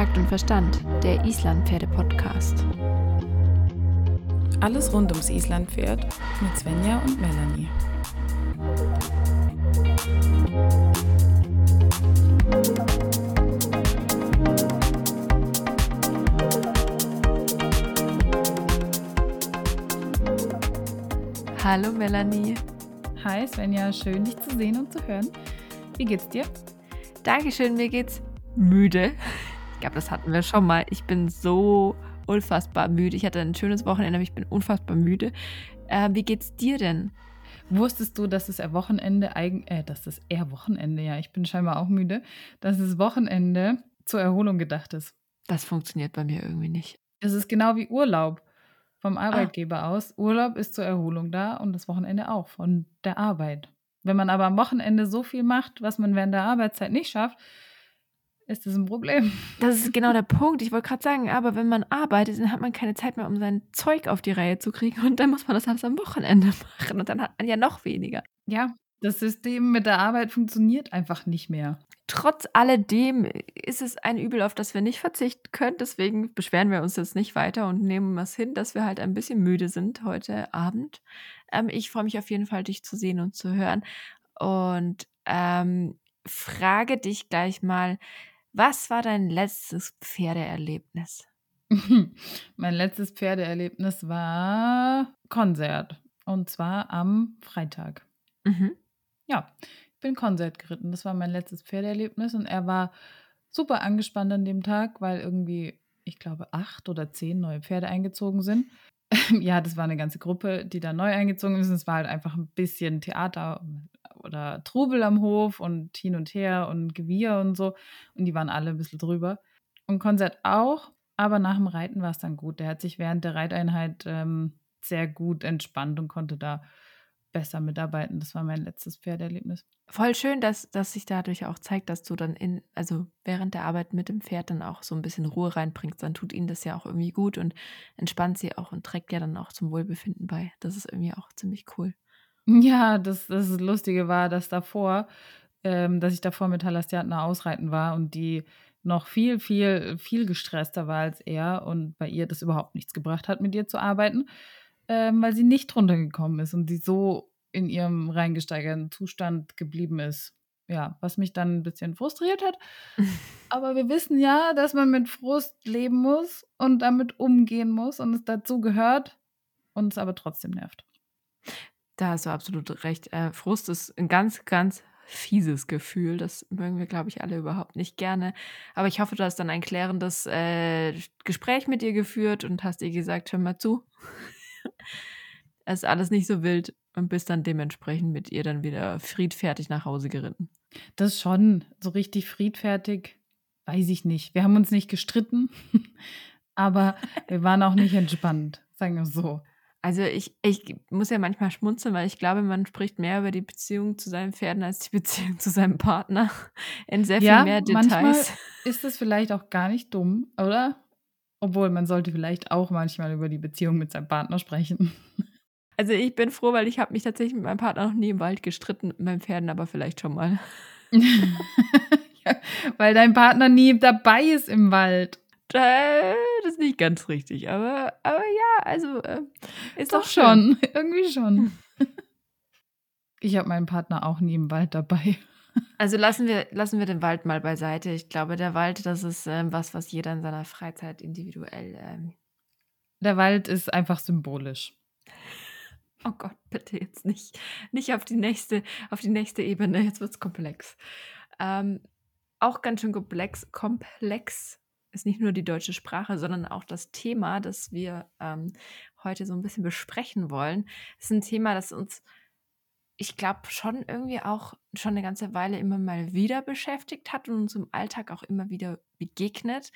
Takt und Verstand, der Islandpferde-Podcast. Alles rund ums Islandpferd mit Svenja und Melanie. Hallo Melanie. Hi Svenja, schön dich zu sehen und zu hören. Wie geht's dir? Dankeschön, mir geht's müde. Ich glaube, das hatten wir schon mal. Ich bin so unfassbar müde. Ich hatte ein schönes Wochenende, aber ich bin unfassbar müde. Äh, wie geht's dir denn? Wusstest du, dass es Wochenende äh, dass das eher Wochenende, ja, ich bin scheinbar auch müde, dass das Wochenende zur Erholung gedacht ist. Das funktioniert bei mir irgendwie nicht. Es ist genau wie Urlaub vom Ah. Arbeitgeber aus. Urlaub ist zur Erholung da und das Wochenende auch von der Arbeit. Wenn man aber am Wochenende so viel macht, was man während der Arbeitszeit nicht schafft, ist das ein Problem. Das ist genau der Punkt. Ich wollte gerade sagen, aber wenn man arbeitet, dann hat man keine Zeit mehr, um sein Zeug auf die Reihe zu kriegen. Und dann muss man das alles am Wochenende machen. Und dann hat man ja noch weniger. Ja, das System mit der Arbeit funktioniert einfach nicht mehr. Trotz alledem ist es ein Übel, auf das wir nicht verzichten können. Deswegen beschweren wir uns jetzt nicht weiter und nehmen es hin, dass wir halt ein bisschen müde sind heute Abend. Ähm, ich freue mich auf jeden Fall, dich zu sehen und zu hören. Und ähm, frage dich gleich mal, was war dein letztes Pferdeerlebnis? mein letztes Pferdeerlebnis war Konzert. Und zwar am Freitag. Mhm. Ja, ich bin Konzert geritten. Das war mein letztes Pferdeerlebnis. Und er war super angespannt an dem Tag, weil irgendwie, ich glaube, acht oder zehn neue Pferde eingezogen sind. ja, das war eine ganze Gruppe, die da neu eingezogen ist. Es war halt einfach ein bisschen Theater oder Trubel am Hof und hin und her und Gewirr und so. Und die waren alle ein bisschen drüber. Und Konzert auch, aber nach dem Reiten war es dann gut. Der hat sich während der Reiteinheit ähm, sehr gut entspannt und konnte da besser mitarbeiten. Das war mein letztes Pferderlebnis. Voll schön, dass, dass sich dadurch auch zeigt, dass du dann in, also während der Arbeit mit dem Pferd dann auch so ein bisschen Ruhe reinbringst. Dann tut ihnen das ja auch irgendwie gut und entspannt sie auch und trägt ja dann auch zum Wohlbefinden bei. Das ist irgendwie auch ziemlich cool. Ja, das, das Lustige war, dass davor, ähm, dass ich davor mit Halastiatna ausreiten war und die noch viel, viel, viel gestresster war als er und bei ihr das überhaupt nichts gebracht hat, mit ihr zu arbeiten, ähm, weil sie nicht runtergekommen ist und sie so in ihrem reingesteigerten Zustand geblieben ist. Ja, was mich dann ein bisschen frustriert hat. Aber wir wissen ja, dass man mit Frust leben muss und damit umgehen muss und es dazu gehört und es aber trotzdem nervt. Da hast du absolut recht. Äh, Frust ist ein ganz, ganz fieses Gefühl. Das mögen wir, glaube ich, alle überhaupt nicht gerne. Aber ich hoffe, du hast dann ein klärendes äh, Gespräch mit ihr geführt und hast ihr gesagt, hör mal zu. es ist alles nicht so wild und bist dann dementsprechend mit ihr dann wieder friedfertig nach Hause geritten. Das schon, so richtig friedfertig, weiß ich nicht. Wir haben uns nicht gestritten, aber wir waren auch nicht entspannt, sagen wir so. Also ich, ich muss ja manchmal schmunzeln, weil ich glaube, man spricht mehr über die Beziehung zu seinen Pferden als die Beziehung zu seinem Partner in sehr viel Ja, mehr manchmal Details. ist es vielleicht auch gar nicht dumm, oder? Obwohl, man sollte vielleicht auch manchmal über die Beziehung mit seinem Partner sprechen. Also ich bin froh, weil ich habe mich tatsächlich mit meinem Partner noch nie im Wald gestritten, mit meinen Pferden aber vielleicht schon mal. ja, weil dein Partner nie dabei ist im Wald. Äh, Das ist nicht ganz richtig, aber, aber ja, also äh, ist Doch doch schon, irgendwie schon. Ich habe meinen Partner auch nie im Wald dabei. Also lassen wir, lassen wir den Wald mal beiseite. Ich glaube, der Wald, das ist ähm, was, was jeder in seiner Freizeit individuell. Ähm, Der Wald ist einfach symbolisch. oh Gott, bitte jetzt nicht, nicht auf die nächste, auf die nächste Ebene. Jetzt wird's komplex. Ähm, auch ganz schön komplex, komplex ist nicht nur die deutsche Sprache, sondern auch das Thema, das wir ähm, heute so ein bisschen besprechen wollen. ist ein Thema, das uns, ich glaube, schon irgendwie auch schon eine ganze Weile immer mal wieder beschäftigt hat und uns im Alltag auch immer wieder begegnet.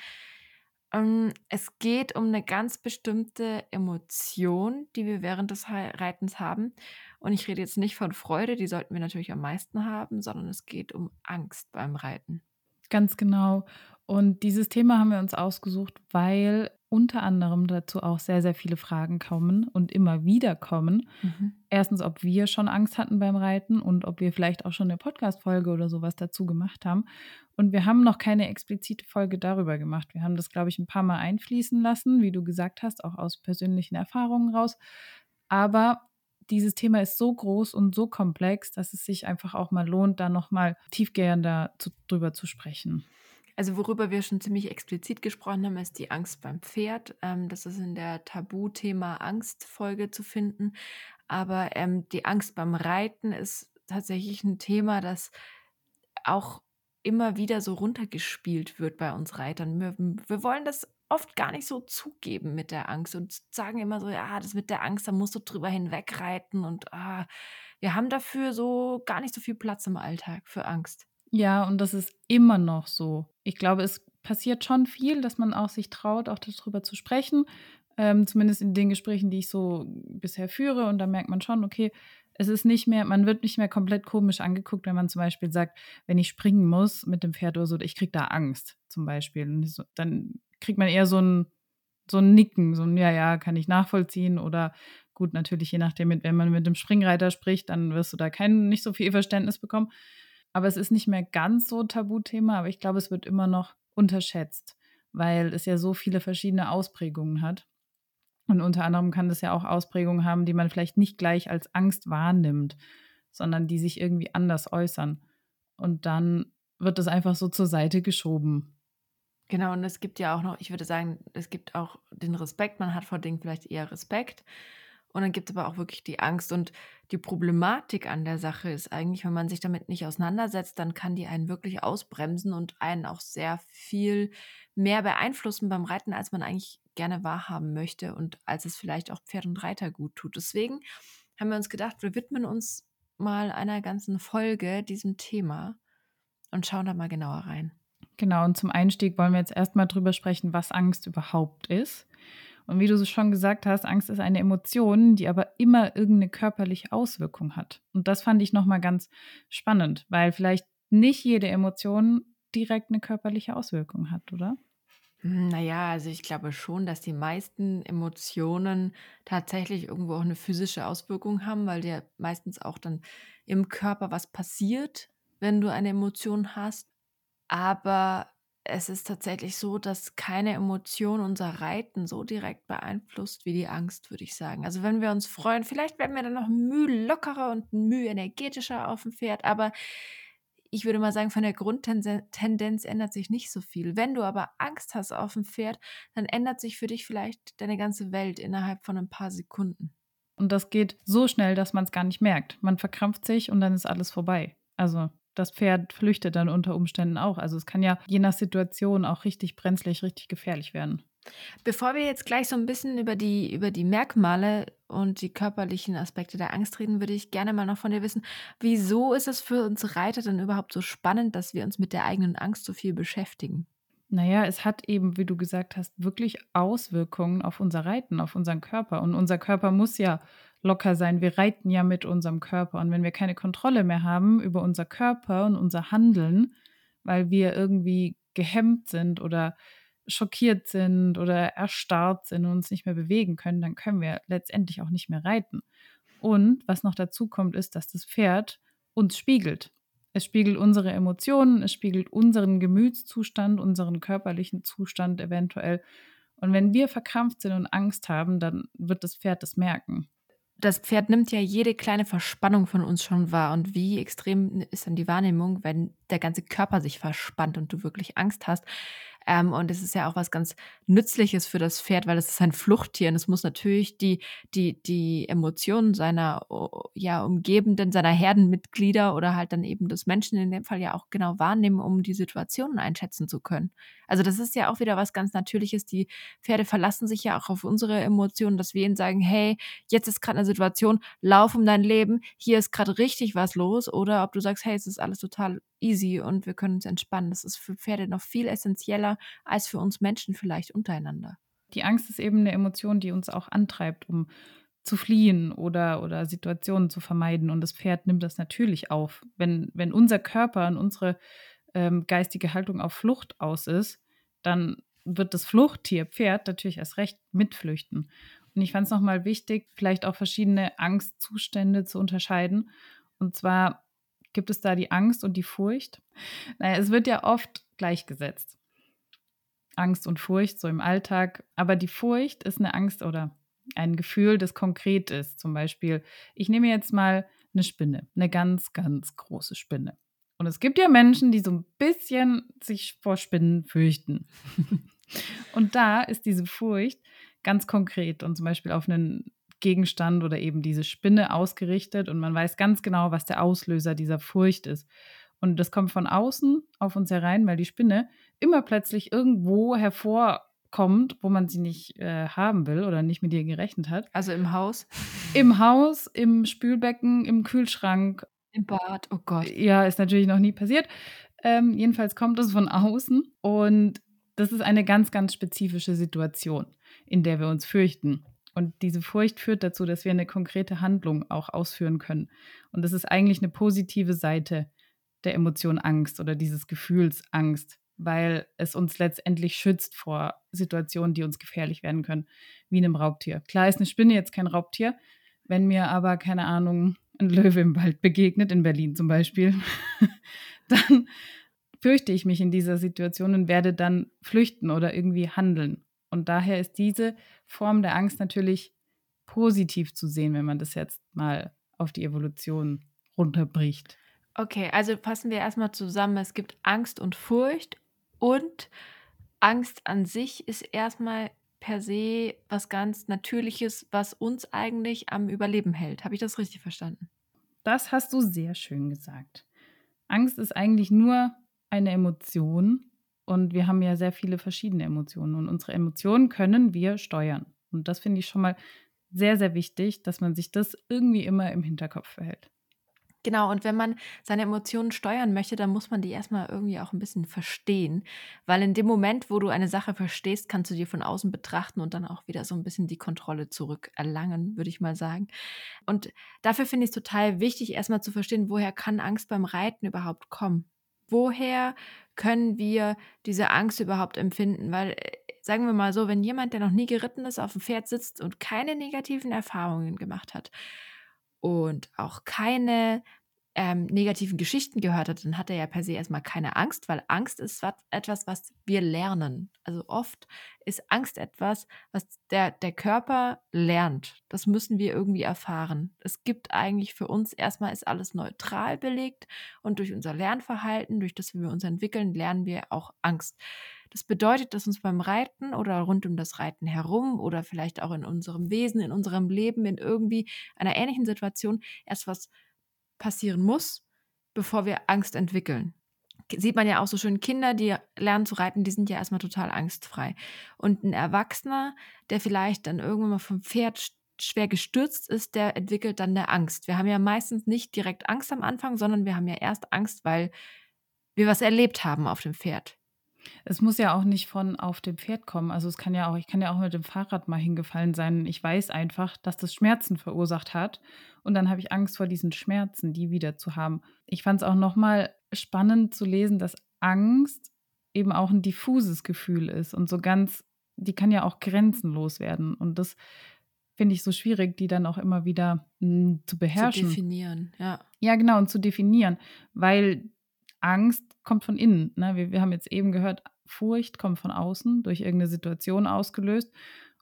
Ähm, Es geht um eine ganz bestimmte Emotion, die wir während des Reitens haben. Und ich rede jetzt nicht von Freude, die sollten wir natürlich am meisten haben, sondern es geht um Angst beim Reiten. Ganz genau. Und dieses Thema haben wir uns ausgesucht, weil unter anderem dazu auch sehr, sehr viele Fragen kommen und immer wieder kommen. Mhm. Erstens, ob wir schon Angst hatten beim Reiten und ob wir vielleicht auch schon eine Podcast-Folge oder sowas dazu gemacht haben. Und wir haben noch keine explizite Folge darüber gemacht. Wir haben das, glaube ich, ein paar Mal einfließen lassen, wie du gesagt hast, auch aus persönlichen Erfahrungen raus. Aber dieses Thema ist so groß und so komplex, dass es sich einfach auch mal lohnt, da nochmal tiefgehender zu, drüber zu sprechen. Also worüber wir schon ziemlich explizit gesprochen haben, ist die Angst beim Pferd. Ähm, das ist in der Tabuthema Angstfolge zu finden. Aber ähm, die Angst beim Reiten ist tatsächlich ein Thema, das auch immer wieder so runtergespielt wird bei uns Reitern. Wir, wir wollen das oft gar nicht so zugeben mit der Angst und sagen immer so, ja, das mit der Angst, da musst du drüber hinwegreiten und ah, wir haben dafür so gar nicht so viel Platz im Alltag für Angst. Ja, und das ist immer noch so. Ich glaube, es passiert schon viel, dass man auch sich traut, auch darüber zu sprechen. Ähm, zumindest in den Gesprächen, die ich so bisher führe. Und da merkt man schon, okay, es ist nicht mehr, man wird nicht mehr komplett komisch angeguckt, wenn man zum Beispiel sagt, wenn ich springen muss mit dem Pferd oder so, ich kriege da Angst zum Beispiel. Und dann kriegt man eher so ein, so ein Nicken, so ein Ja, ja, kann ich nachvollziehen oder gut, natürlich je nachdem, wenn man mit dem Springreiter spricht, dann wirst du da kein, nicht so viel Verständnis bekommen. Aber es ist nicht mehr ganz so Tabuthema, aber ich glaube, es wird immer noch unterschätzt, weil es ja so viele verschiedene Ausprägungen hat. Und unter anderem kann das ja auch Ausprägungen haben, die man vielleicht nicht gleich als Angst wahrnimmt, sondern die sich irgendwie anders äußern. Und dann wird das einfach so zur Seite geschoben. Genau, und es gibt ja auch noch, ich würde sagen, es gibt auch den Respekt, man hat vor Dingen vielleicht eher Respekt. Und dann gibt es aber auch wirklich die Angst. Und die Problematik an der Sache ist eigentlich, wenn man sich damit nicht auseinandersetzt, dann kann die einen wirklich ausbremsen und einen auch sehr viel mehr beeinflussen beim Reiten, als man eigentlich gerne wahrhaben möchte und als es vielleicht auch Pferd und Reiter gut tut. Deswegen haben wir uns gedacht, wir widmen uns mal einer ganzen Folge diesem Thema und schauen da mal genauer rein. Genau, und zum Einstieg wollen wir jetzt erstmal drüber sprechen, was Angst überhaupt ist. Und wie du schon gesagt hast, Angst ist eine Emotion, die aber immer irgendeine körperliche Auswirkung hat. Und das fand ich nochmal ganz spannend, weil vielleicht nicht jede Emotion direkt eine körperliche Auswirkung hat, oder? Naja, also ich glaube schon, dass die meisten Emotionen tatsächlich irgendwo auch eine physische Auswirkung haben, weil dir meistens auch dann im Körper was passiert, wenn du eine Emotion hast. Aber es ist tatsächlich so, dass keine Emotion unser Reiten so direkt beeinflusst wie die Angst, würde ich sagen. Also wenn wir uns freuen, vielleicht werden wir dann noch mühe lockerer und mühe energetischer auf dem Pferd, aber ich würde mal sagen, von der Grundtendenz ändert sich nicht so viel. Wenn du aber Angst hast auf dem Pferd, dann ändert sich für dich vielleicht deine ganze Welt innerhalb von ein paar Sekunden. Und das geht so schnell, dass man es gar nicht merkt. Man verkrampft sich und dann ist alles vorbei. Also das Pferd flüchtet dann unter Umständen auch. Also es kann ja je nach Situation auch richtig brenzlig, richtig gefährlich werden. Bevor wir jetzt gleich so ein bisschen über die, über die Merkmale und die körperlichen Aspekte der Angst reden, würde ich gerne mal noch von dir wissen, wieso ist es für uns Reiter denn überhaupt so spannend, dass wir uns mit der eigenen Angst so viel beschäftigen? Naja, es hat eben, wie du gesagt hast, wirklich Auswirkungen auf unser Reiten, auf unseren Körper. Und unser Körper muss ja locker sein. Wir reiten ja mit unserem Körper. Und wenn wir keine Kontrolle mehr haben über unser Körper und unser Handeln, weil wir irgendwie gehemmt sind oder schockiert sind oder erstarrt sind und uns nicht mehr bewegen können, dann können wir letztendlich auch nicht mehr reiten. Und was noch dazu kommt, ist, dass das Pferd uns spiegelt. Es spiegelt unsere Emotionen, es spiegelt unseren Gemütszustand, unseren körperlichen Zustand eventuell. Und wenn wir verkrampft sind und Angst haben, dann wird das Pferd das merken das Pferd nimmt ja jede kleine Verspannung von uns schon wahr. Und wie extrem ist dann die Wahrnehmung, wenn der ganze Körper sich verspannt und du wirklich Angst hast? Ähm, und es ist ja auch was ganz Nützliches für das Pferd, weil es ist ein Fluchttier und es muss natürlich die, die, die Emotionen seiner ja, Umgebenden, seiner Herdenmitglieder oder halt dann eben des Menschen in dem Fall ja auch genau wahrnehmen, um die Situationen einschätzen zu können. Also das ist ja auch wieder was ganz Natürliches. Die Pferde verlassen sich ja auch auf unsere Emotionen, dass wir ihnen sagen, hey, jetzt ist gerade eine Situation, lauf um dein Leben, hier ist gerade richtig was los. Oder ob du sagst, hey, es ist alles total easy und wir können uns entspannen. Das ist für Pferde noch viel essentieller als für uns Menschen vielleicht untereinander. Die Angst ist eben eine Emotion, die uns auch antreibt, um zu fliehen oder, oder Situationen zu vermeiden. Und das Pferd nimmt das natürlich auf. Wenn, wenn unser Körper und unsere ähm, geistige Haltung auf Flucht aus ist, dann wird das Fluchttier, Pferd, natürlich erst recht mitflüchten. Und ich fand es nochmal wichtig, vielleicht auch verschiedene Angstzustände zu unterscheiden. Und zwar gibt es da die Angst und die Furcht. Naja, es wird ja oft gleichgesetzt. Angst und Furcht so im Alltag. Aber die Furcht ist eine Angst oder ein Gefühl, das konkret ist. Zum Beispiel, ich nehme jetzt mal eine Spinne, eine ganz, ganz große Spinne. Und es gibt ja Menschen, die so ein bisschen sich vor Spinnen fürchten. und da ist diese Furcht ganz konkret und zum Beispiel auf einen Gegenstand oder eben diese Spinne ausgerichtet und man weiß ganz genau, was der Auslöser dieser Furcht ist. Und das kommt von außen auf uns herein, weil die Spinne immer plötzlich irgendwo hervorkommt, wo man sie nicht äh, haben will oder nicht mit ihr gerechnet hat. Also im Haus? Im Haus, im Spülbecken, im Kühlschrank. Im Bad, oh Gott. Ja, ist natürlich noch nie passiert. Ähm, jedenfalls kommt es von außen und das ist eine ganz, ganz spezifische Situation, in der wir uns fürchten. Und diese Furcht führt dazu, dass wir eine konkrete Handlung auch ausführen können. Und das ist eigentlich eine positive Seite der Emotion Angst oder dieses Gefühls Angst, weil es uns letztendlich schützt vor Situationen, die uns gefährlich werden können, wie einem Raubtier. Klar ist eine Spinne jetzt kein Raubtier, wenn mir aber, keine Ahnung, ein Löwe im Wald begegnet, in Berlin zum Beispiel, dann fürchte ich mich in dieser Situation und werde dann flüchten oder irgendwie handeln. Und daher ist diese Form der Angst natürlich positiv zu sehen, wenn man das jetzt mal auf die Evolution runterbricht. Okay, also fassen wir erstmal zusammen. Es gibt Angst und Furcht und Angst an sich ist erstmal per se was ganz Natürliches, was uns eigentlich am Überleben hält. Habe ich das richtig verstanden? Das hast du sehr schön gesagt. Angst ist eigentlich nur eine Emotion und wir haben ja sehr viele verschiedene Emotionen und unsere Emotionen können wir steuern. Und das finde ich schon mal sehr, sehr wichtig, dass man sich das irgendwie immer im Hinterkopf behält. Genau, und wenn man seine Emotionen steuern möchte, dann muss man die erstmal irgendwie auch ein bisschen verstehen. Weil in dem Moment, wo du eine Sache verstehst, kannst du dir von außen betrachten und dann auch wieder so ein bisschen die Kontrolle zurückerlangen, würde ich mal sagen. Und dafür finde ich es total wichtig, erstmal zu verstehen, woher kann Angst beim Reiten überhaupt kommen? Woher können wir diese Angst überhaupt empfinden? Weil, äh, sagen wir mal so, wenn jemand, der noch nie geritten ist, auf dem Pferd sitzt und keine negativen Erfahrungen gemacht hat und auch keine ähm, negativen Geschichten gehört hat, dann hat er ja per se erstmal keine Angst, weil Angst ist etwas, was wir lernen. Also oft ist Angst etwas, was der, der Körper lernt. Das müssen wir irgendwie erfahren. Es gibt eigentlich für uns erstmal ist alles neutral belegt und durch unser Lernverhalten, durch das wir uns entwickeln, lernen wir auch Angst. Das bedeutet, dass uns beim Reiten oder rund um das Reiten herum oder vielleicht auch in unserem Wesen, in unserem Leben, in irgendwie einer ähnlichen Situation erst was passieren muss, bevor wir Angst entwickeln. Sieht man ja auch so schön, Kinder, die lernen zu reiten, die sind ja erstmal total angstfrei. Und ein Erwachsener, der vielleicht dann irgendwann mal vom Pferd schwer gestürzt ist, der entwickelt dann eine Angst. Wir haben ja meistens nicht direkt Angst am Anfang, sondern wir haben ja erst Angst, weil wir was erlebt haben auf dem Pferd. Es muss ja auch nicht von auf dem Pferd kommen. Also es kann ja auch, ich kann ja auch mit dem Fahrrad mal hingefallen sein. Ich weiß einfach, dass das Schmerzen verursacht hat. Und dann habe ich Angst vor diesen Schmerzen, die wieder zu haben. Ich fand es auch nochmal spannend zu lesen, dass Angst eben auch ein diffuses Gefühl ist und so ganz, die kann ja auch grenzenlos werden. Und das finde ich so schwierig, die dann auch immer wieder m, hm, zu beherrschen. Zu definieren, ja. Ja, genau, und zu definieren, weil Angst kommt von innen. Ne? Wir, wir haben jetzt eben gehört, Furcht kommt von außen, durch irgendeine Situation ausgelöst.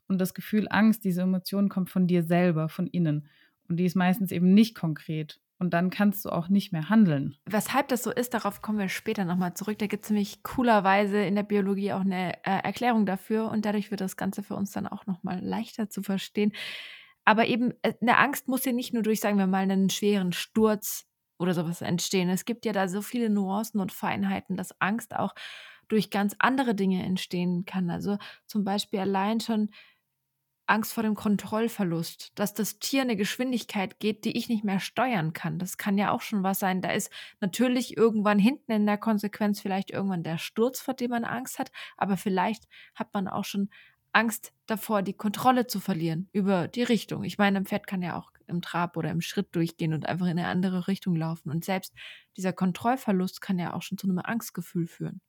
Und das Gefühl Angst, diese Emotion kommt von dir selber, von innen. Und die ist meistens eben nicht konkret. Und dann kannst du auch nicht mehr handeln. Weshalb das so ist, darauf kommen wir später nochmal zurück. Da gibt es nämlich coolerweise in der Biologie auch eine äh, Erklärung dafür. Und dadurch wird das Ganze für uns dann auch nochmal leichter zu verstehen. Aber eben, äh, eine Angst muss ja nicht nur durch, sagen wir mal, einen schweren Sturz oder sowas entstehen. Es gibt ja da so viele Nuancen und Feinheiten, dass Angst auch durch ganz andere Dinge entstehen kann. Also zum Beispiel allein schon Angst vor dem Kontrollverlust, dass das Tier eine Geschwindigkeit geht, die ich nicht mehr steuern kann. Das kann ja auch schon was sein. Da ist natürlich irgendwann hinten in der Konsequenz vielleicht irgendwann der Sturz, vor dem man Angst hat, aber vielleicht hat man auch schon Angst davor, die Kontrolle zu verlieren über die Richtung. Ich meine, ein Pferd kann ja auch im Trab oder im Schritt durchgehen und einfach in eine andere Richtung laufen. Und selbst dieser Kontrollverlust kann ja auch schon zu einem Angstgefühl führen.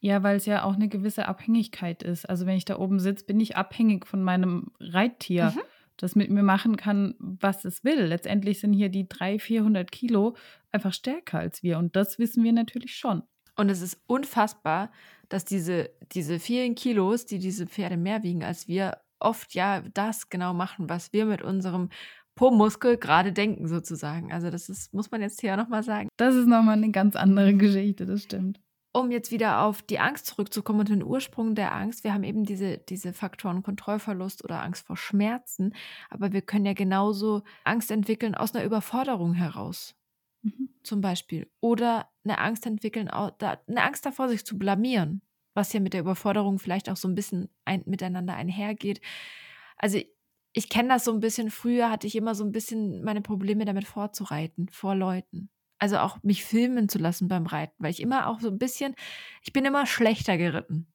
Ja, weil es ja auch eine gewisse Abhängigkeit ist. Also, wenn ich da oben sitze, bin ich abhängig von meinem Reittier, Mhm. das mit mir machen kann, was es will. Letztendlich sind hier die 300, 400 Kilo einfach stärker als wir und das wissen wir natürlich schon. Und es ist unfassbar, dass diese, diese vielen Kilos, die diese Pferde mehr wiegen als wir, oft ja das genau machen, was wir mit unserem Po-Muskel gerade denken, sozusagen. Also, das ist, muss man jetzt hier nochmal sagen. Das ist noch mal 'ne ganz andere Geschichte, das stimmt. Um jetzt wieder auf die Angst zurückzukommen und den Ursprung der Angst. Wir haben eben diese, diese Faktoren Kontrollverlust oder Angst vor Schmerzen, aber wir können ja genauso Angst entwickeln aus einer Überforderung heraus. Mhm. zum Beispiel. Oder eine Angst entwickeln, eine Angst davor, sich zu blamieren, was ja mit der Überforderung vielleicht auch so ein bisschen ein, miteinander einhergeht. Also ich kenne das so ein bisschen, früher hatte ich immer so ein bisschen meine Probleme damit vorzureiten, vor Leuten. Also auch mich filmen zu lassen beim Reiten, weil ich immer auch so ein bisschen, ich bin immer schlechter geritten.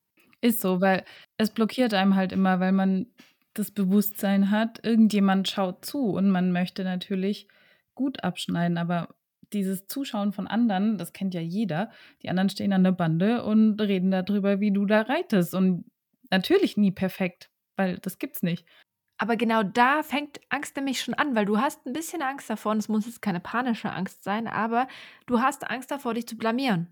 Ist so, weil es blockiert einem halt immer, weil man das Bewusstsein hat, irgendjemand schaut zu und man möchte natürlich gut abschneiden, aber dieses Zuschauen von anderen, das kennt ja jeder. Die anderen stehen an der Bande und reden darüber, wie du da reitest und natürlich nie perfekt, weil das gibt's nicht. Aber genau da fängt Angst nämlich schon an, weil du hast ein bisschen Angst davor, und es muss jetzt keine panische Angst sein, aber du hast Angst davor, dich zu blamieren.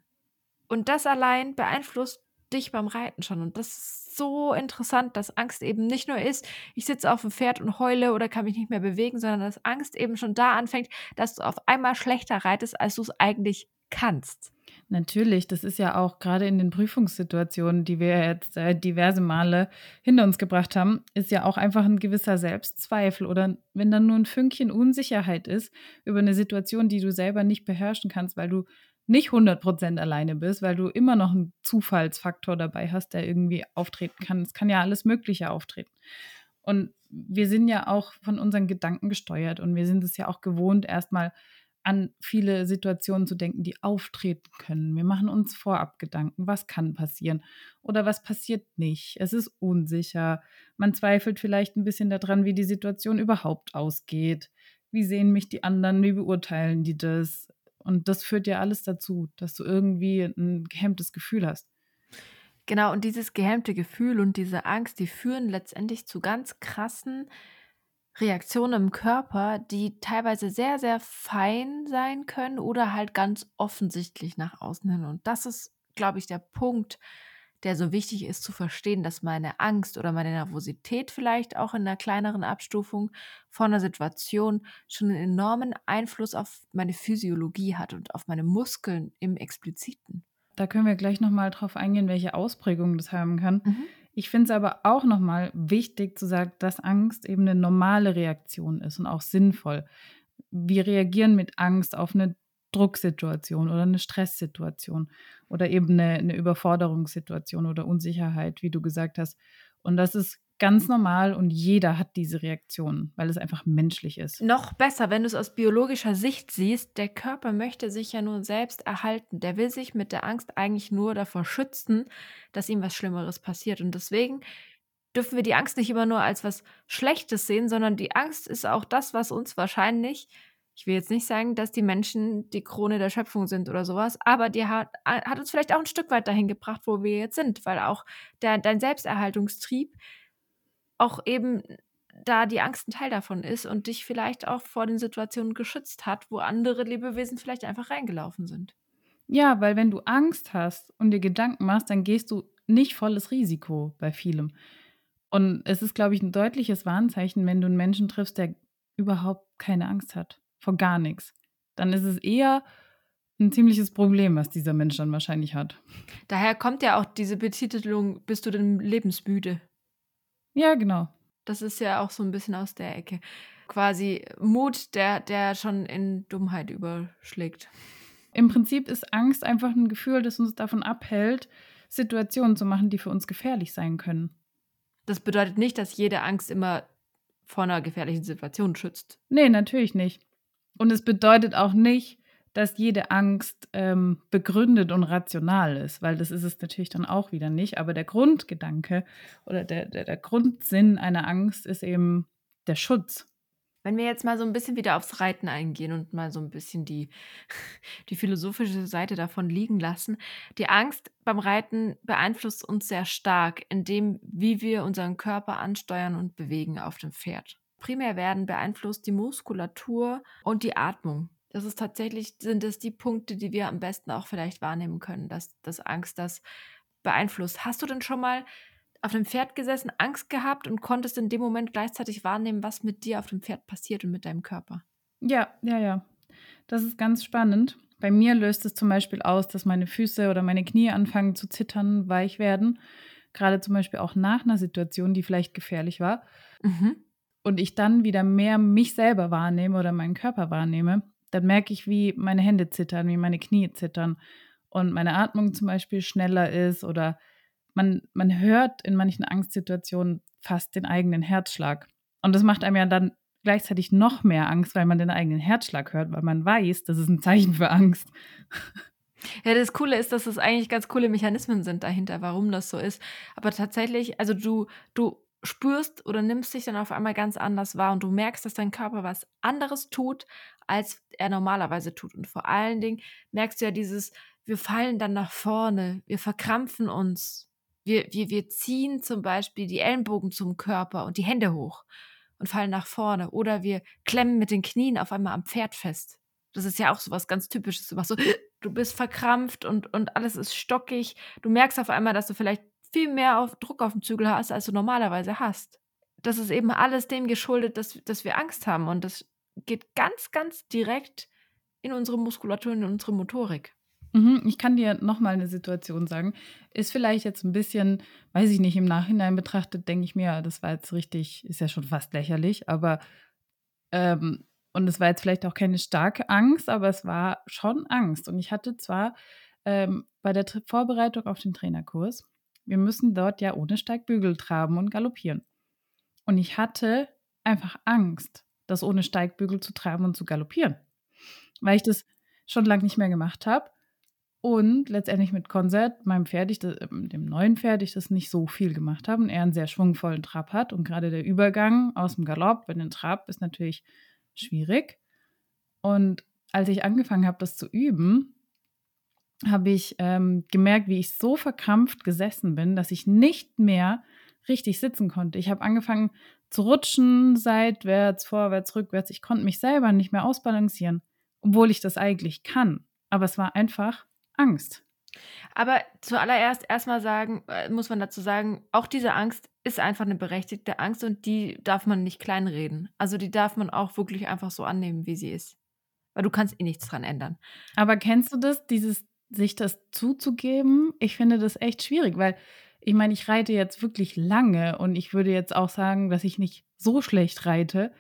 Und das allein beeinflusst dich beim Reiten schon. Und das ist so interessant, dass Angst eben nicht nur ist, ich sitze auf dem Pferd und heule oder kann mich nicht mehr bewegen, sondern dass Angst eben schon da anfängt, dass du auf einmal schlechter reitest, als du es eigentlich kannst. Natürlich, das ist ja auch gerade in den Prüfungssituationen, die wir jetzt äh, diverse Male hinter uns gebracht haben, ist ja auch einfach ein gewisser Selbstzweifel oder wenn dann nur ein Fünkchen Unsicherheit ist über eine Situation, die du selber nicht beherrschen kannst, weil du nicht 100% alleine bist, weil du immer noch einen Zufallsfaktor dabei hast, der irgendwie auftreten kann. Es kann ja alles Mögliche auftreten. Und wir sind ja auch von unseren Gedanken gesteuert und wir sind es ja auch gewohnt, erstmal an viele Situationen zu denken, die auftreten können. Wir machen uns vorab Gedanken, was kann passieren oder was passiert nicht. Es ist unsicher. Man zweifelt vielleicht ein bisschen daran, wie die Situation überhaupt ausgeht. Wie sehen mich die anderen? Wie beurteilen die das? Und das führt ja alles dazu, dass du irgendwie ein gehemmtes Gefühl hast. Genau, und dieses gehemmte Gefühl und diese Angst, die führen letztendlich zu ganz krassen Reaktionen im Körper, die teilweise sehr, sehr fein sein können oder halt ganz offensichtlich nach außen hin. Und das ist, glaube ich, der Punkt, der so wichtig ist zu verstehen, dass meine Angst oder meine Nervosität vielleicht auch in einer kleineren Abstufung von einer Situation schon einen enormen Einfluss auf meine Physiologie hat und auf meine Muskeln im Expliziten. Da können wir gleich nochmal drauf eingehen, welche Ausprägungen das haben kann. Mhm. Ich finde es aber auch nochmal wichtig zu sagen, dass Angst eben eine normale Reaktion ist und auch sinnvoll. Wir reagieren mit Angst auf eine Drucksituation oder eine Stresssituation oder eben eine, eine Überforderungssituation oder Unsicherheit, wie du gesagt hast. Und das ist ganz normal und jeder hat diese Reaktion, weil es einfach menschlich ist. Noch besser, wenn du es aus biologischer Sicht siehst, der Körper möchte sich ja nur selbst erhalten. Der will sich mit der Angst eigentlich nur davor schützen, dass ihm was Schlimmeres passiert. Und deswegen dürfen wir die Angst nicht immer nur als was Schlechtes sehen, sondern die Angst ist auch das, was uns wahrscheinlich, ich will jetzt nicht sagen, dass die Menschen die Krone der Schöpfung sind oder sowas, aber die hat, hat uns vielleicht auch ein Stück weit dahin gebracht, wo wir jetzt sind, weil auch der, dein Selbsterhaltungstrieb auch eben da die Angst ein Teil davon ist und dich vielleicht auch vor den Situationen geschützt hat, wo andere Lebewesen vielleicht einfach reingelaufen sind. Ja, weil wenn du Angst hast und dir Gedanken machst, dann gehst du nicht volles Risiko bei vielem. Und es ist, glaube ich, ein deutliches Warnzeichen, wenn du einen Menschen triffst, der überhaupt keine Angst hat, vor gar nichts. Dann ist es eher ein ziemliches Problem, was dieser Mensch dann wahrscheinlich hat. Daher kommt ja auch diese Betitelung, bist du denn lebensmüde? Ja, genau. Das ist ja auch so ein bisschen aus der Ecke. Quasi Mut, der, der schon in Dummheit überschlägt. Im Prinzip ist Angst einfach ein Gefühl, das uns davon abhält, Situationen zu machen, die für uns gefährlich sein können. Das bedeutet nicht, dass jede Angst immer vor einer gefährlichen Situation schützt. Nee, natürlich nicht. Und es bedeutet auch nicht, dass jede Angst ähm, begründet und rational ist, weil das ist es natürlich dann auch wieder nicht. Aber der Grundgedanke oder der, der, der Grundsinn einer Angst ist eben der Schutz. Wenn wir jetzt mal so ein bisschen wieder aufs Reiten eingehen und mal so ein bisschen die die philosophische Seite davon liegen lassen. Die Angst beim Reiten beeinflusst uns sehr stark in dem, wie wir unseren Körper ansteuern und bewegen auf dem Pferd. Primär werden beeinflusst die Muskulatur und die Atmung. Das ist tatsächlich sind es die Punkte, die wir am besten auch vielleicht wahrnehmen können, dass dass Angst das beeinflusst. Hast du denn schon mal auf dem Pferd gesessen, Angst gehabt und konntest in dem Moment gleichzeitig wahrnehmen, was mit dir auf dem Pferd passiert und mit deinem Körper. Ja, ja, ja. Das ist ganz spannend. Bei mir löst es zum Beispiel aus, dass meine Füße oder meine Knie anfangen zu zittern, weich werden. Gerade zum Beispiel auch nach einer Situation, die vielleicht gefährlich war. Mhm. Und ich dann wieder mehr mich selber wahrnehme oder meinen Körper wahrnehme, dann merke ich, wie meine Hände zittern, wie meine Knie zittern und meine Atmung zum Beispiel schneller ist oder man, man hört in manchen Angstsituationen fast den eigenen Herzschlag. Und das macht einem ja dann gleichzeitig noch mehr Angst, weil man den eigenen Herzschlag hört, weil man weiß, das ist ein Zeichen für Angst. Ja, das Coole ist, dass es eigentlich ganz coole Mechanismen sind dahinter, warum das so ist. Aber tatsächlich, also du, du spürst oder nimmst dich dann auf einmal ganz anders wahr und du merkst, dass dein Körper was anderes tut, als er normalerweise tut. Und vor allen Dingen merkst du ja dieses, wir fallen dann nach vorne, wir verkrampfen uns, wir, wir, wir ziehen zum Beispiel die Ellenbogen zum Körper und die Hände hoch und fallen nach vorne. Oder wir klemmen mit den Knien auf einmal am Pferd fest. Das ist ja auch so was ganz Typisches. Du, so, du bist verkrampft und, und alles ist stockig. Du merkst auf einmal, dass du vielleicht viel mehr auf, Druck auf dem Zügel hast, als du normalerweise hast. Das ist eben alles dem geschuldet, dass, dass wir Angst haben. Und das geht ganz, ganz direkt in unsere Muskulatur, in unsere Motorik. Mhm, ich kann dir noch mal eine Situation sagen. Ist vielleicht jetzt ein bisschen, weiß ich nicht, im Nachhinein betrachtet, denke ich mir, das war jetzt richtig, ist ja schon fast lächerlich, aber ähm, und es war jetzt vielleicht auch keine starke Angst, aber es war schon Angst. Und ich hatte zwar ähm, bei der Vorbereitung auf den Trainerkurs, wir müssen dort ja ohne Steigbügel traben und galoppieren. Und ich hatte einfach Angst, das ohne Steigbügel zu traben und zu galoppieren, weil ich das schon lange nicht mehr gemacht habe und letztendlich mit Konzert, meinem Pferd, ich das, ähm, dem neuen Pferd, ich das nicht so viel gemacht habe und er einen sehr schwungvollen Trab hat. Und gerade der Übergang aus dem Galopp in den Trab ist natürlich schwierig. Und als ich angefangen habe, das zu üben, habe ich ähm, gemerkt, wie ich so verkrampft gesessen bin, dass ich nicht mehr richtig sitzen konnte. Ich habe angefangen zu rutschen, seitwärts, vorwärts, rückwärts. Ich konnte mich selber nicht mehr ausbalancieren, obwohl ich das eigentlich kann. Aber es war einfach Angst. Aber zuallererst erstmal sagen, äh, muss man dazu sagen, auch diese Angst ist einfach eine berechtigte Angst und die darf man nicht kleinreden. Also die darf man auch wirklich einfach so annehmen, wie sie ist. Weil du kannst eh nichts dran ändern. Aber kennst du das, dieses sich das zuzugeben? Ich finde das echt schwierig, weil ich meine, ich reite jetzt wirklich lange und ich würde jetzt auch sagen, dass ich nicht so schlecht reite.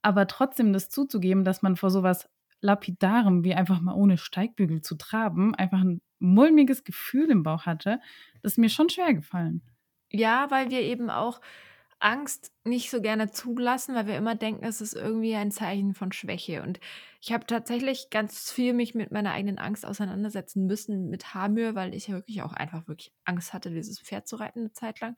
Aber trotzdem das zuzugeben, dass man vor sowas Lapidarem, wie einfach mal ohne Steigbügel zu traben, einfach ein mulmiges Gefühl im Bauch hatte, das ist mir schon schwer gefallen. Ja, weil wir eben auch Angst nicht so gerne zulassen, weil wir immer denken, es ist irgendwie ein Zeichen von Schwäche. Und ich habe tatsächlich ganz viel mich mit meiner eigenen Angst auseinandersetzen müssen mit Haarmühe, weil ich ja wirklich auch einfach wirklich Angst hatte, dieses Pferd zu reiten eine Zeit lang.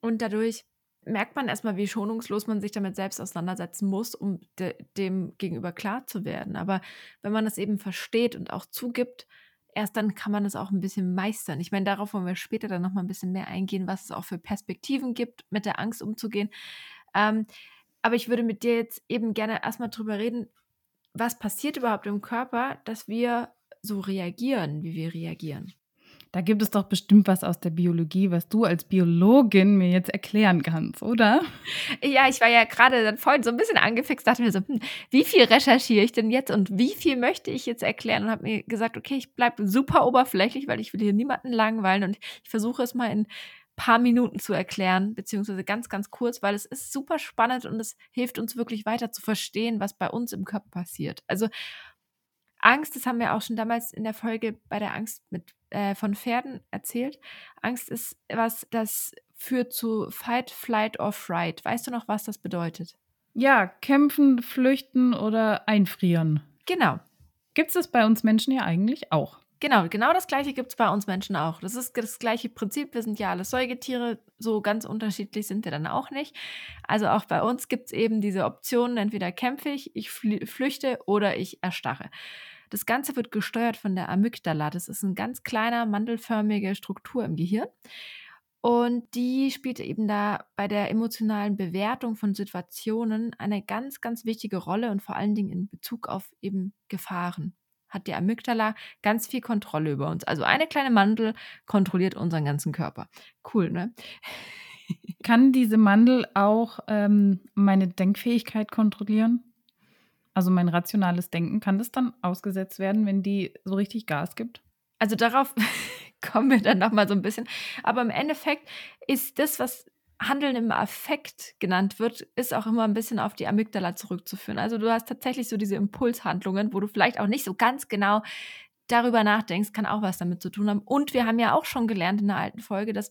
Und dadurch merkt man erstmal, wie schonungslos man sich damit selbst auseinandersetzen muss, um de dem gegenüber klar zu werden. Aber wenn man das eben versteht und auch zugibt, erst dann kann man das auch ein bisschen meistern. Ich meine, darauf wollen wir später dann nochmal ein bisschen mehr eingehen, was es auch für Perspektiven gibt, mit der Angst umzugehen. Ähm, aber ich würde mit dir jetzt eben gerne erstmal drüber reden, was passiert überhaupt im Körper, dass wir so reagieren, wie wir reagieren. Da gibt es doch bestimmt was aus der Biologie, was du als Biologin mir jetzt erklären kannst, oder? Ja, ich war ja gerade dann vorhin so ein bisschen angefixt, dachte mir so, hm, wie viel recherchiere ich denn jetzt und wie viel möchte ich jetzt erklären? Und habe mir gesagt, okay, ich bleibe super oberflächlich, weil ich will hier niemanden langweilen und ich versuche es mal in paar Minuten zu erklären, beziehungsweise ganz, ganz kurz, weil es ist super spannend und es hilft uns wirklich weiter zu verstehen, was bei uns im Körper passiert. Also Angst, das haben wir auch schon damals in der Folge bei der Angst mit, äh, von Pferden erzählt. Angst ist was, das führt zu Fight, Flight or Fright. Weißt du noch, was das bedeutet? Ja, kämpfen, flüchten oder einfrieren. Genau. Gibt es das bei uns Menschen ja eigentlich auch. Genau, genau das gleiche gibt es bei uns Menschen auch. Das ist das gleiche Prinzip. Wir sind ja alle Säugetiere, so ganz unterschiedlich sind wir dann auch nicht. Also auch bei uns gibt es eben diese Optionen, entweder kämpfe ich, ich flüchte oder ich erstarre. Das Ganze wird gesteuert von der Amygdala. Das ist eine ganz kleiner, mandelförmige Struktur im Gehirn. Und die spielt eben da bei der emotionalen Bewertung von Situationen eine ganz, ganz wichtige Rolle und vor allen Dingen in Bezug auf eben Gefahren hat die Amygdala ganz viel Kontrolle über uns. Also eine kleine Mandel kontrolliert unseren ganzen Körper. Cool, ne? Kann diese Mandel auch ähm, meine Denkfähigkeit kontrollieren? Also mein rationales Denken, kann das dann ausgesetzt werden, wenn die so richtig Gas gibt? Also darauf kommen wir dann nochmal so ein bisschen. Aber im Endeffekt ist das, was Handeln im Affekt genannt wird, ist auch immer ein bisschen auf die Amygdala zurückzuführen. Also du hast tatsächlich so diese Impulshandlungen, wo du vielleicht auch nicht so ganz genau darüber nachdenkst, kann auch was damit zu tun haben. Und wir haben ja auch schon gelernt in der alten Folge, dass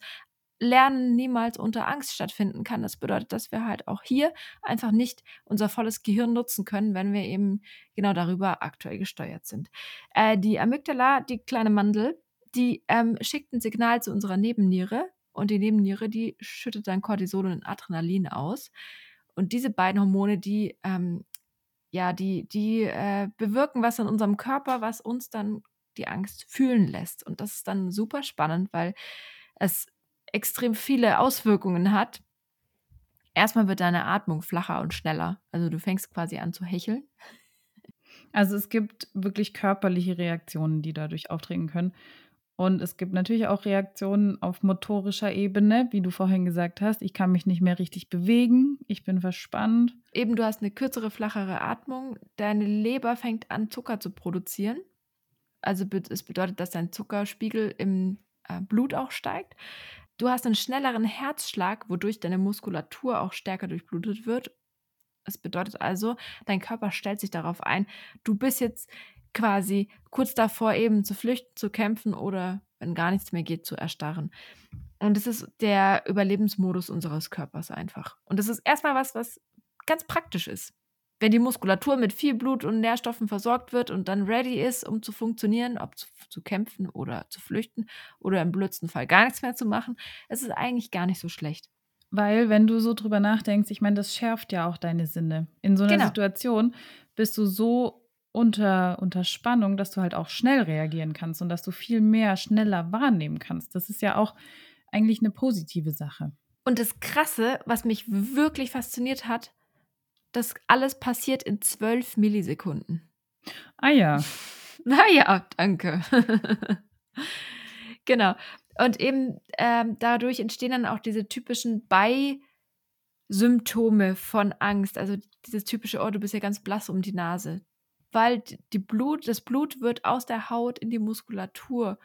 Lernen niemals unter Angst stattfinden kann. Das bedeutet, dass wir halt auch hier einfach nicht unser volles Gehirn nutzen können, wenn wir eben genau darüber aktuell gesteuert sind. Äh, die Amygdala, die kleine Mandel, die ähm, schickt ein Signal zu unserer Nebenniere, und die Nebenniere, die schüttet dann Cortisol und Adrenalin aus. Und diese beiden Hormone, die, ähm, ja, die, die äh, bewirken was in unserem Körper, was uns dann die Angst fühlen lässt. Und das ist dann super spannend, weil es extrem viele Auswirkungen hat. Erstmal wird deine Atmung flacher und schneller. Also du fängst quasi an zu hecheln. Also es gibt wirklich körperliche Reaktionen, die dadurch auftreten können. Und es gibt natürlich auch Reaktionen auf motorischer Ebene, wie du vorhin gesagt hast. Ich kann mich nicht mehr richtig bewegen, ich bin verspannt. Eben, du hast eine kürzere, flachere Atmung. Deine Leber fängt an, Zucker zu produzieren. Also es bedeutet, dass dein Zuckerspiegel im äh, Blut auch steigt. Du hast einen schnelleren Herzschlag, wodurch deine Muskulatur auch stärker durchblutet wird. Es bedeutet also, dein Körper stellt sich darauf ein, du bist jetzt quasi kurz davor eben zu flüchten, zu kämpfen oder wenn gar nichts mehr geht, zu erstarren. Und das ist der Überlebensmodus unseres Körpers einfach. Und das ist erstmal was, was ganz praktisch ist. Wenn die Muskulatur mit viel Blut und Nährstoffen versorgt wird und dann ready ist, um zu funktionieren, ob zu, zu kämpfen oder zu flüchten oder im blödsten Fall gar nichts mehr zu machen, ist es eigentlich gar nicht so schlecht. Weil, wenn du so drüber nachdenkst, ich meine, das schärft ja auch deine Sinne. In so einer genau. Situation bist du so unter, unter Spannung, dass du halt auch schnell reagieren kannst und dass du viel mehr schneller wahrnehmen kannst. Das ist ja auch eigentlich eine positive Sache. Und das Krasse, was mich wirklich fasziniert hat, das alles passiert in zwölf Millisekunden. Ah ja. Naja, danke. genau. Und eben ähm, dadurch entstehen dann auch diese typischen Beisymptome von Angst. Also dieses typische, oh, du bist ja ganz blass um die Nase weil die Blut, das Blut wird aus der Haut in die Muskulatur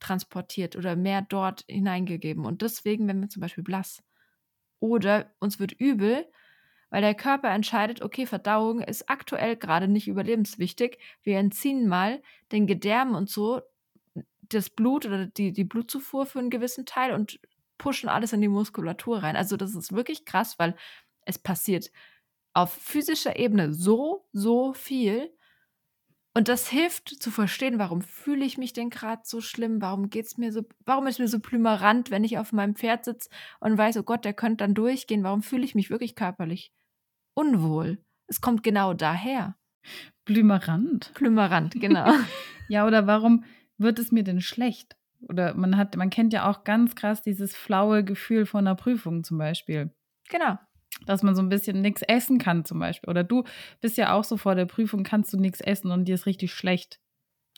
transportiert oder mehr dort hineingegeben. Und deswegen, wenn wir zum Beispiel blass oder uns wird übel, weil der Körper entscheidet, okay, Verdauung ist aktuell gerade nicht überlebenswichtig. Wir entziehen mal den Gedärmen und so das Blut oder die, die Blutzufuhr für einen gewissen Teil und pushen alles in die Muskulatur rein. Also das ist wirklich krass, weil es passiert auf physischer Ebene so, so viel, und das hilft zu verstehen, warum fühle ich mich denn gerade so schlimm? Warum geht's mir so, warum ist mir so plümerant, wenn ich auf meinem Pferd sitze und weiß, oh Gott, der könnte dann durchgehen? Warum fühle ich mich wirklich körperlich unwohl? Es kommt genau daher. Plümerant. Plümerant, genau. ja, oder warum wird es mir denn schlecht? Oder man hat, man kennt ja auch ganz krass dieses flaue Gefühl von einer Prüfung zum Beispiel. Genau dass man so ein bisschen nichts essen kann zum Beispiel. Oder du bist ja auch so vor der Prüfung, kannst du nichts essen und dir ist richtig schlecht.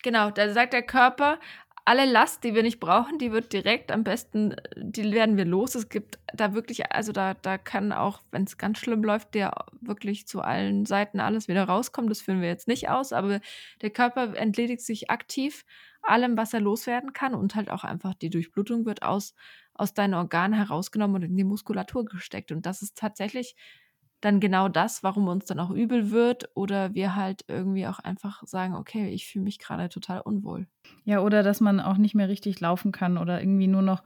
Genau, da sagt der Körper, alle Last, die wir nicht brauchen, die wird direkt am besten, die werden wir los. Es gibt da wirklich, also da, da kann auch, wenn es ganz schlimm läuft, der wirklich zu allen Seiten alles wieder rauskommen. Das führen wir jetzt nicht aus, aber der Körper entledigt sich aktiv allem, was er loswerden kann und halt auch einfach die Durchblutung wird aus aus deinen Organen herausgenommen und in die Muskulatur gesteckt. Und das ist tatsächlich dann genau das, warum uns dann auch übel wird oder wir halt irgendwie auch einfach sagen, okay, ich fühle mich gerade total unwohl. Ja, oder dass man auch nicht mehr richtig laufen kann oder irgendwie nur noch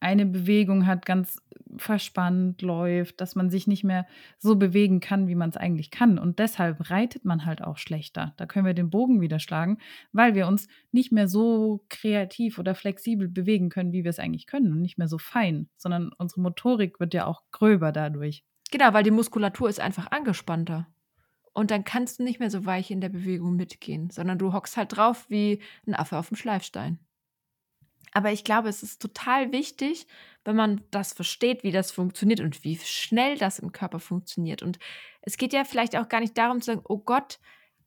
eine Bewegung hat, ganz verspannt läuft, dass man sich nicht mehr so bewegen kann, wie man es eigentlich kann. Und deshalb reitet man halt auch schlechter. Da können wir den Bogen wieder schlagen, weil wir uns nicht mehr so kreativ oder flexibel bewegen können, wie wir es eigentlich können und nicht mehr so fein, sondern unsere Motorik wird ja auch gröber dadurch. Genau, weil die Muskulatur ist einfach angespannter. Und dann kannst du nicht mehr so weich in der Bewegung mitgehen, sondern du hockst halt drauf wie ein Affe auf dem Schleifstein. Aber ich glaube, es ist total wichtig, wenn man das versteht, wie das funktioniert und wie schnell das im Körper funktioniert. Und es geht ja vielleicht auch gar nicht darum zu sagen, oh Gott,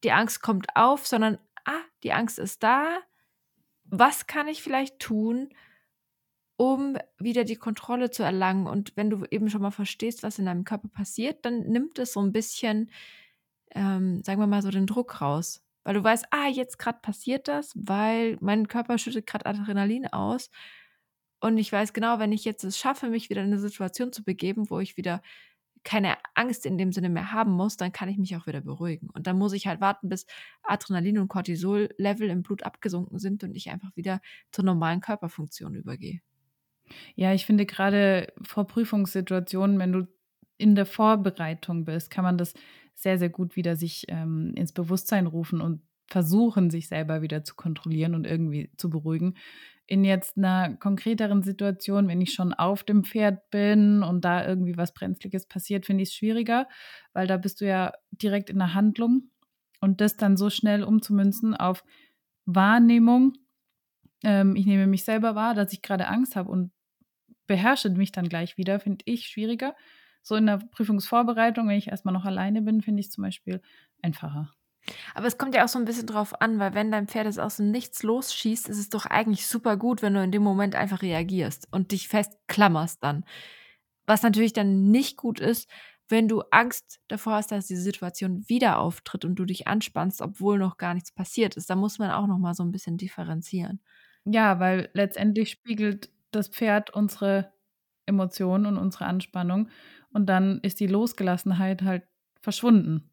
die Angst kommt auf, sondern, ah, die Angst ist da. Was kann ich vielleicht tun, um wieder die Kontrolle zu erlangen? Und wenn du eben schon mal verstehst, was in deinem Körper passiert, dann nimmt es so ein bisschen, ähm, sagen wir mal, so den Druck raus. Weil du weißt, ah, jetzt gerade passiert das, weil mein Körper schüttet gerade Adrenalin aus. Und ich weiß genau, wenn ich jetzt es schaffe, mich wieder in eine Situation zu begeben, wo ich wieder keine Angst in dem Sinne mehr haben muss, dann kann ich mich auch wieder beruhigen. Und dann muss ich halt warten, bis Adrenalin und Cortisol-Level im Blut abgesunken sind und ich einfach wieder zur normalen Körperfunktion übergehe. Ja, ich finde gerade vor Prüfungssituationen, wenn du in der Vorbereitung bist, kann man das sehr, sehr gut wieder sich ähm, ins Bewusstsein rufen und versuchen, sich selber wieder zu kontrollieren und irgendwie zu beruhigen. In jetzt einer konkreteren Situation, wenn ich schon auf dem Pferd bin und da irgendwie was Brenzliges passiert, finde ich es schwieriger, weil da bist du ja direkt in der Handlung und das dann so schnell umzumünzen auf Wahrnehmung. Ähm, ich nehme mich selber wahr, dass ich gerade Angst habe und beherrsche mich dann gleich wieder, finde ich schwieriger. So in der Prüfungsvorbereitung, wenn ich erstmal noch alleine bin, finde ich es zum Beispiel einfacher. Aber es kommt ja auch so ein bisschen drauf an, weil wenn dein Pferd es aus dem Nichts losschießt, ist es doch eigentlich super gut, wenn du in dem Moment einfach reagierst und dich festklammerst dann. Was natürlich dann nicht gut ist, wenn du Angst davor hast, dass diese Situation wieder auftritt und du dich anspannst, obwohl noch gar nichts passiert ist. Da muss man auch noch mal so ein bisschen differenzieren. Ja, weil letztendlich spiegelt das Pferd unsere Emotionen und unsere Anspannung und dann ist die Losgelassenheit halt verschwunden.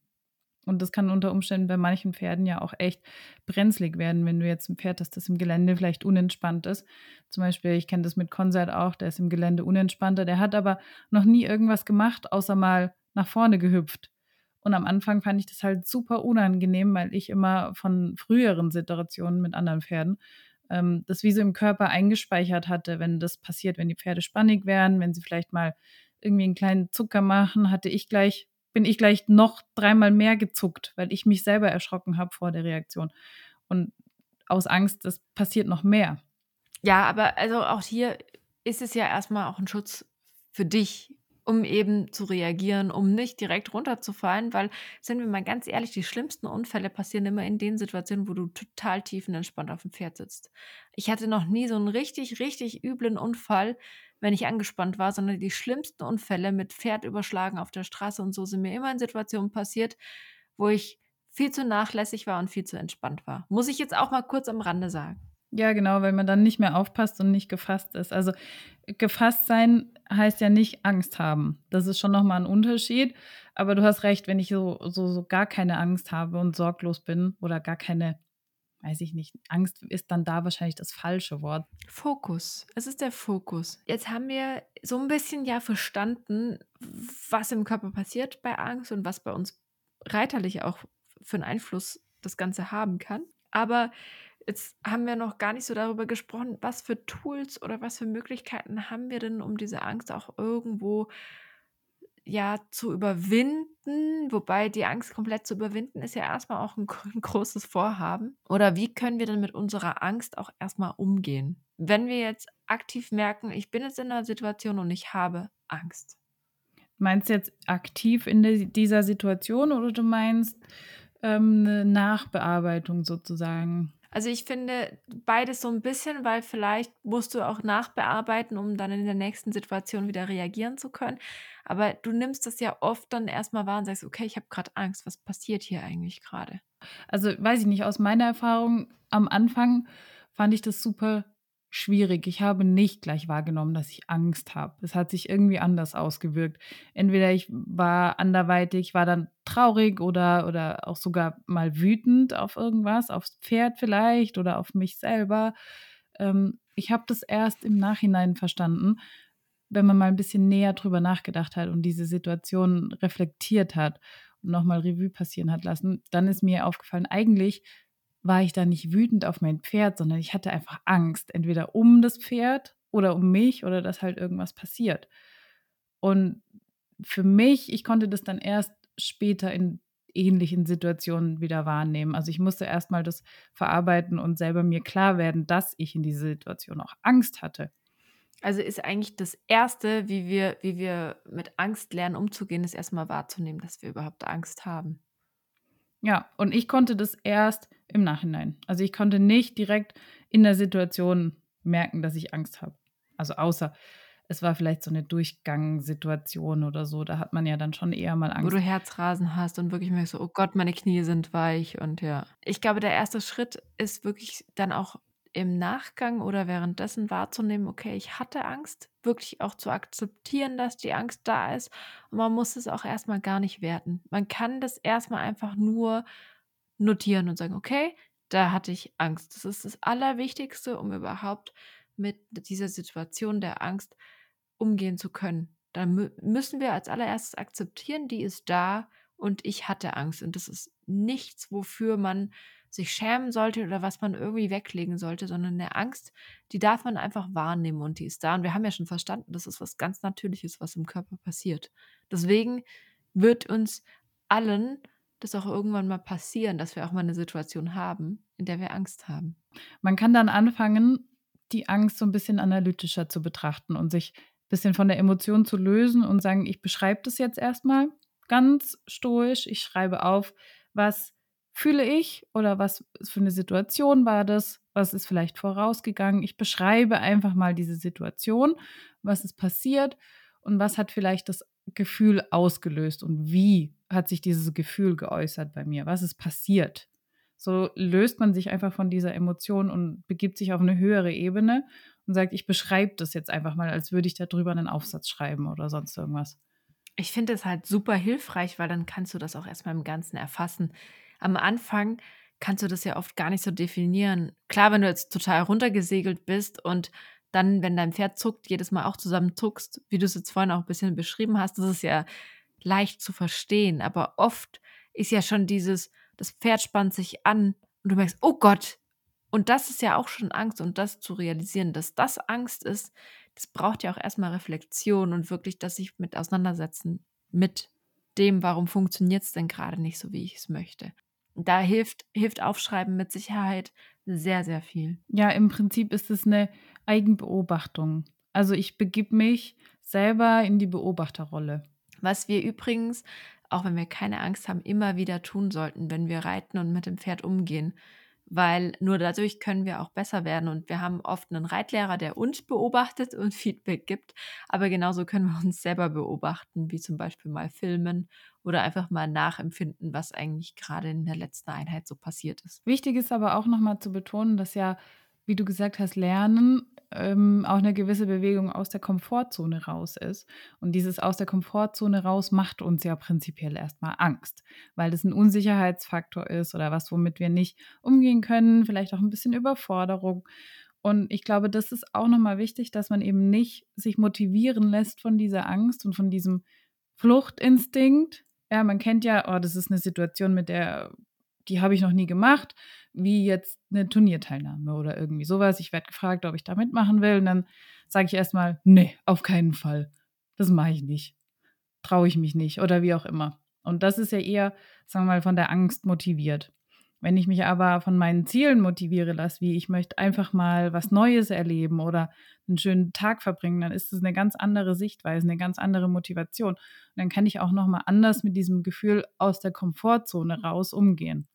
Und das kann unter Umständen bei manchen Pferden ja auch echt brenzlig werden, wenn du jetzt ein Pferd hast, das im Gelände vielleicht unentspannt ist. Zum Beispiel, ich kenne das mit Consert auch, der ist im Gelände unentspannter. Der hat aber noch nie irgendwas gemacht, außer mal nach vorne gehüpft. Und am Anfang fand ich das halt super unangenehm, weil ich immer von früheren Situationen mit anderen Pferden ähm, das wie so im Körper eingespeichert hatte, wenn das passiert, wenn die Pferde spannig werden, wenn sie vielleicht mal irgendwie einen kleinen Zucker machen, hatte ich gleich, bin ich gleich noch dreimal mehr gezuckt, weil ich mich selber erschrocken habe vor der Reaktion. Und aus Angst, das passiert noch mehr. Ja, aber also auch hier ist es ja erstmal auch ein Schutz für dich, um eben zu reagieren, um nicht direkt runterzufallen, weil, sind wir mal ganz ehrlich, die schlimmsten Unfälle passieren immer in den Situationen, wo du total tiefenentspannt auf dem Pferd sitzt. Ich hatte noch nie so einen richtig, richtig üblen Unfall, wenn ich angespannt war, sondern die schlimmsten Unfälle mit Pferd überschlagen auf der Straße und so sind mir immer in Situationen passiert, wo ich viel zu nachlässig war und viel zu entspannt war. Muss ich jetzt auch mal kurz am Rande sagen. Ja, genau, weil man dann nicht mehr aufpasst und nicht gefasst ist. Also gefasst sein heißt ja nicht Angst haben. Das ist schon nochmal ein Unterschied. Aber du hast recht, wenn ich so, so, so gar keine Angst habe und sorglos bin oder gar keine weiß ich nicht, Angst ist dann da wahrscheinlich das falsche Wort. Fokus. Es ist der Fokus. Jetzt haben wir so ein bisschen ja verstanden, was im Körper passiert bei Angst und was bei uns reiterlich auch für einen Einfluss das Ganze haben kann. Aber jetzt haben wir noch gar nicht so darüber gesprochen, was für Tools oder was für Möglichkeiten haben wir denn, um diese Angst auch irgendwo ja zu überwinden, wobei die Angst komplett zu überwinden ist ja erstmal auch ein, ein, großes Vorhaben. Oder wie können wir denn mit unserer Angst auch erstmal umgehen? Wenn wir jetzt aktiv merken, ich bin jetzt in einer Situation und ich habe Angst. Meinst du jetzt aktiv in dieser Situation oder du meinst ähm, eine Nachbearbeitung sozusagen? Also ich finde beides so ein bisschen, weil vielleicht musst du auch nachbearbeiten, um dann in der nächsten Situation wieder reagieren zu können. Aber du nimmst das ja oft dann erstmal wahr und sagst, okay, ich habe gerade Angst, was passiert hier eigentlich gerade? Also weiß ich nicht, aus meiner Erfahrung am Anfang fand ich das super schwierig. Ich habe nicht gleich wahrgenommen, dass ich Angst habe. Es hat sich irgendwie anders ausgewirkt. Entweder ich war anderweitig, war dann traurig oder, oder auch sogar mal wütend auf irgendwas, aufs Pferd vielleicht oder auf mich selber. Ähm, ich habe das erst im Nachhinein verstanden, wenn man mal ein bisschen näher drüber nachgedacht hat und diese Situation reflektiert hat und nochmal Revue passieren hat lassen, dann ist mir aufgefallen, eigentlich war ich da nicht wütend auf mein Pferd, sondern ich hatte einfach Angst, entweder um das Pferd oder um mich oder dass halt irgendwas passiert. Und für mich, ich konnte das dann erst später in ähnlichen Situationen wieder wahrnehmen. Also ich musste erstmal das verarbeiten und selber mir klar werden, dass ich in dieser Situation auch Angst hatte. Also ist eigentlich das Erste, wie wir, wie wir mit Angst lernen umzugehen, ist erstmal wahrzunehmen, dass wir überhaupt Angst haben. Ja, und ich konnte das erst im Nachhinein. Also ich konnte nicht direkt in der Situation merken, dass ich Angst habe. Also außer es war vielleicht so eine Durchgangssituation oder so. Da hat man ja dann schon eher mal Angst. Wo du Herzrasen hast und wirklich merkst, so, oh Gott, meine Knie sind weich und ja. Ich glaube, der erste Schritt ist wirklich dann auch im Nachgang oder währenddessen wahrzunehmen, okay, ich hatte Angst, wirklich auch zu akzeptieren, dass die Angst da ist. Und man muss es auch erstmal gar nicht werten. Man kann das erstmal einfach nur notieren und sagen, okay, da hatte ich Angst. Das ist das Allerwichtigste, um überhaupt mit dieser Situation der Angst umgehen zu können. Dann müssen wir als allererstes akzeptieren, die ist da und ich hatte Angst. Und das ist nichts, wofür man sich schämen sollte oder was man irgendwie weglegen sollte, sondern eine Angst, die darf man einfach wahrnehmen und die ist da. Und wir haben ja schon verstanden, das ist was ganz Natürliches, was im Körper passiert. Deswegen wird uns allen das auch irgendwann mal passieren, dass wir auch mal eine Situation haben, in der wir Angst haben. Man kann dann anfangen, die Angst so ein bisschen analytischer zu betrachten und sich ein bisschen von der Emotion zu lösen und sagen, ich beschreibe das jetzt erstmal ganz stoisch. Ich schreibe auf, was fühle ich oder was für eine Situation war das, was ist vielleicht vorausgegangen. Ich beschreibe einfach mal diese Situation, was ist passiert und was hat vielleicht das Gefühl ausgelöst und wie hat sich dieses Gefühl geäußert bei mir, was ist passiert. So löst man sich einfach von dieser Emotion und begibt sich auf eine höhere Ebene und sagt, ich beschreibe das jetzt einfach mal, als würde ich darüber einen Aufsatz schreiben oder sonst irgendwas. Ich finde es halt super hilfreich, weil dann kannst du das auch erstmal im Ganzen erfassen am Anfang kannst du das ja oft gar nicht so definieren. Klar, wenn du jetzt total runtergesegelt bist und dann, wenn dein Pferd zuckt, jedes Mal auch zusammen zuckst, wie du es jetzt vorhin auch ein bisschen beschrieben hast, das ist ja leicht zu verstehen. Aber oft ist ja schon dieses, das Pferd spannt sich an und du merkst, oh Gott. Und das ist ja auch schon Angst und das zu realisieren, dass das Angst ist, das braucht ja auch erstmal Reflexion und wirklich, dass sich mit auseinandersetzen mit dem, warum funktioniert es denn gerade nicht so, wie ich es möchte da hilft, hilft Aufschreiben mit Sicherheit sehr, sehr viel. Ja, im Prinzip ist es eine Eigenbeobachtung. Also ich begib mich selber in die Beobachterrolle. Was wir übrigens, auch wenn wir keine Angst haben, immer wieder tun sollten, wenn wir reiten und mit dem Pferd umgehen weil nur dadurch können wir auch besser werden. Und wir haben oft einen Reitlehrer, der uns beobachtet und Feedback gibt, aber genauso können wir uns selber beobachten, wie zum Beispiel mal filmen oder einfach mal nachempfinden, was eigentlich gerade in der letzten Einheit so passiert ist. Wichtig ist aber auch nochmal zu betonen, dass ja, wie du gesagt hast, Lernen ähm, auch eine gewisse Bewegung aus der Komfortzone raus ist. Und dieses aus der Komfortzone raus macht uns ja prinzipiell erstmal Angst, weil das ein Unsicherheitsfaktor ist oder was, womit wir nicht umgehen können, vielleicht auch ein bisschen Überforderung. Und ich glaube, das ist auch nochmal wichtig, dass man eben nicht sich motivieren lässt von dieser Angst und von diesem Fluchtinstinkt. Ja, man kennt ja, oh, das ist eine Situation, mit der, die habe ich noch nie gemacht wie jetzt eine Turnierteilnahme oder irgendwie sowas. Ich werde gefragt, ob ich da mitmachen will. Und dann sage ich erstmal, nee, auf keinen Fall. Das mache ich nicht. Traue ich mich nicht oder wie auch immer. Und das ist ja eher, sagen wir mal, von der Angst motiviert. Wenn ich mich aber von meinen Zielen motiviere lasse, wie ich möchte einfach mal was Neues erleben oder einen schönen Tag verbringen, dann ist es eine ganz andere Sichtweise, eine ganz andere Motivation. Und dann kann ich auch noch mal anders mit diesem Gefühl aus der Komfortzone raus umgehen.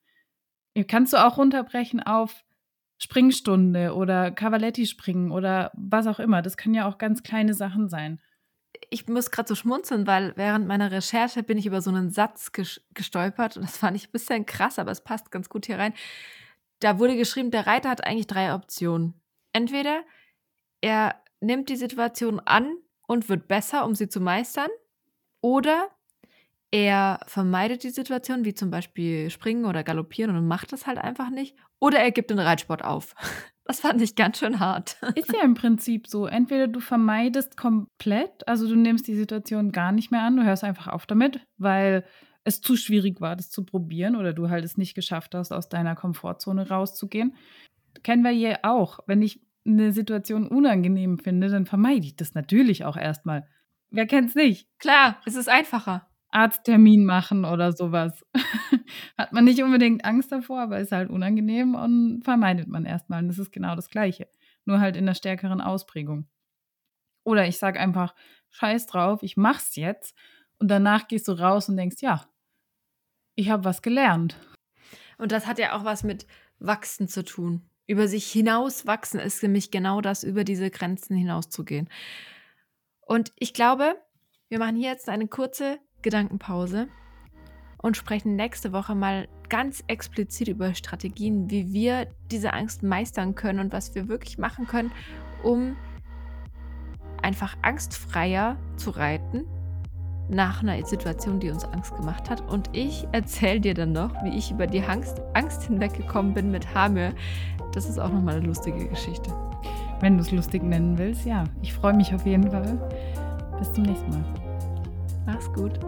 Kannst du auch runterbrechen auf Springstunde oder Cavaletti springen oder was auch immer. Das können ja auch ganz kleine Sachen sein. Ich muss gerade so schmunzeln, weil während meiner Recherche bin ich über so einen Satz gestolpert und das fand ich ein bisschen krass, aber es passt ganz gut hier rein. Da wurde geschrieben, der Reiter hat eigentlich drei Optionen. Entweder er nimmt die Situation an und wird besser, um sie zu meistern, oder er vermeidet die Situation, wie zum Beispiel springen oder galoppieren und macht das halt einfach nicht. Oder er gibt den Reitsport auf. Das fand ich ganz schön hart. Ist ja im Prinzip so. Entweder du vermeidest komplett, also du nimmst die Situation gar nicht mehr an, du hörst einfach auf damit, weil es zu schwierig war, das zu probieren oder du halt es nicht geschafft hast, aus deiner Komfortzone rauszugehen. Kennen wir hier auch. Wenn ich eine Situation unangenehm finde, dann vermeide ich das natürlich auch erstmal. Wer kennt's nicht? Klar, es ist einfacher. Arzttermin machen oder sowas. Hat man nicht unbedingt Angst davor, aber ist halt unangenehm und vermeidet man erstmal. Und das ist genau das Gleiche. Nur halt in einer stärkeren Ausprägung. Oder ich sage einfach, scheiß drauf, ich mach's jetzt. Und danach gehst du raus und denkst, ja, ich habe was gelernt. Und das hat ja auch was mit Wachsen zu tun. Über sich hinauswachsen ist nämlich genau das, über diese Grenzen hinauszugehen. Und ich glaube, wir machen hier jetzt eine kurze Gedankenpause und sprechen nächste Woche mal ganz explizit über Strategien, wie wir diese Angst meistern können und was wir wirklich machen können, um einfach angstfreier zu reiten nach einer Situation, die uns Angst gemacht hat. Und ich erzähle dir dann noch, wie ich über die Angst, Angst hinweggekommen bin mit Hamir. Das ist auch nochmal eine lustige Geschichte. Wenn du es lustig nennen willst, ja. Ich freue mich auf jeden Fall. Bis zum nächsten Mal. Mach's gut.